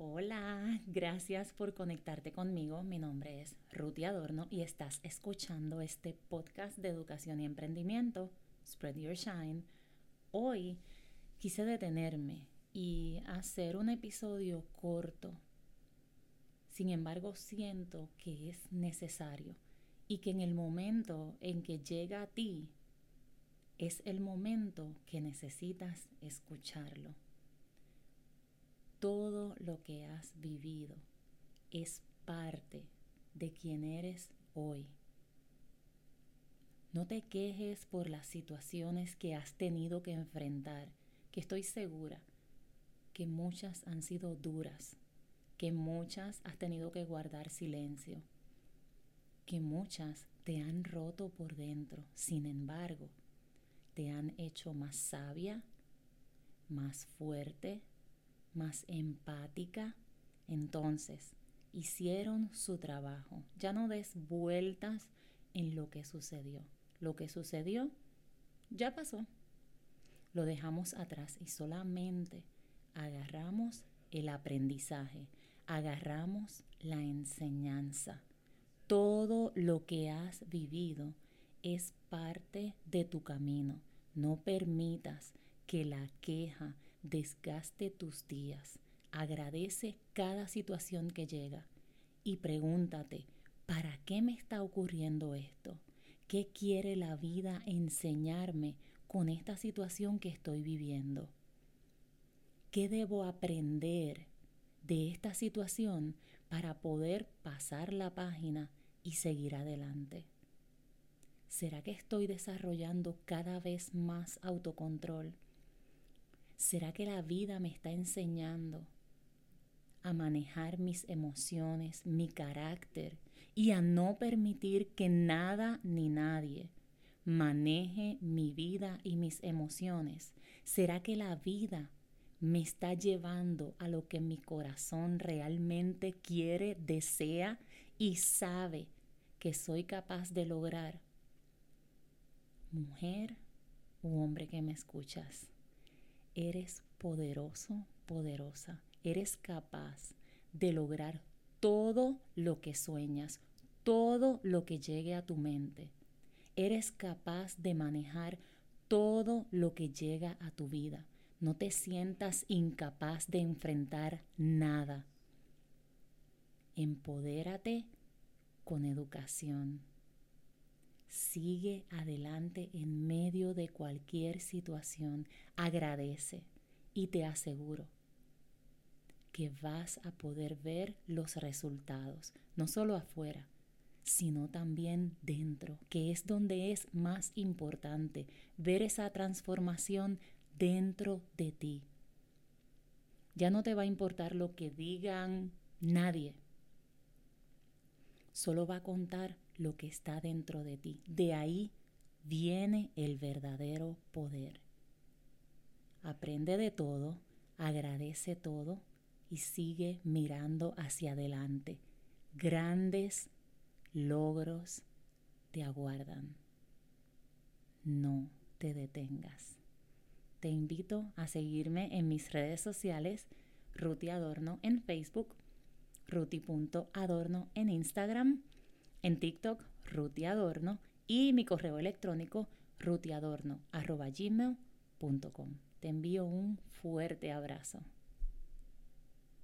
Hola, gracias por conectarte conmigo. Mi nombre es Ruti Adorno y estás escuchando este podcast de educación y emprendimiento, Spread Your Shine. Hoy quise detenerme y hacer un episodio corto. Sin embargo, siento que es necesario y que en el momento en que llega a ti, es el momento que necesitas escucharlo todo lo que has vivido es parte de quien eres hoy. No te quejes por las situaciones que has tenido que enfrentar, que estoy segura que muchas han sido duras, que muchas has tenido que guardar silencio, que muchas te han roto por dentro. Sin embargo, te han hecho más sabia, más fuerte, más empática, entonces hicieron su trabajo. Ya no des vueltas en lo que sucedió. Lo que sucedió ya pasó. Lo dejamos atrás y solamente agarramos el aprendizaje, agarramos la enseñanza. Todo lo que has vivido es parte de tu camino. No permitas que la queja, desgaste tus días. Agradece cada situación que llega y pregúntate, ¿para qué me está ocurriendo esto? ¿Qué quiere la vida enseñarme con esta situación que estoy viviendo? ¿Qué debo aprender de esta situación para poder pasar la página y seguir adelante? ¿Será que estoy desarrollando cada vez más autocontrol? ¿Será que la vida me está enseñando a manejar mis emociones, mi carácter y a no permitir que nada ni nadie maneje mi vida y mis emociones? ¿Será que la vida me está llevando a lo que mi corazón realmente quiere, desea y sabe que soy capaz de lograr? Mujer u hombre que me escuchas eres poderoso, poderosa. Eres capaz de lograr todo lo que sueñas, todo lo que llegue a tu mente. Eres capaz de manejar todo lo que llega a tu vida. No te sientas incapaz de enfrentar nada. Empodérate con educación. Sigue adelante en medio de cualquier situación. Agradece y te aseguro que vas a poder ver los resultados, no solo afuera, sino también dentro, que es donde es más importante ver esa transformación dentro de ti. Ya no te va a importar lo que digan nadie. Solo va a contar lo que está dentro de ti. De ahí viene el verdadero poder. Aprende de todo, agradece todo y sigue mirando hacia adelante. Grandes logros te aguardan. No te detengas. Te invito a seguirme en mis redes sociales, Ruti Adorno en Facebook, ruti.adorno en Instagram en TikTok, Ruti Adorno, y mi correo electrónico, rutiadorno.gmail.com. Te envío un fuerte abrazo.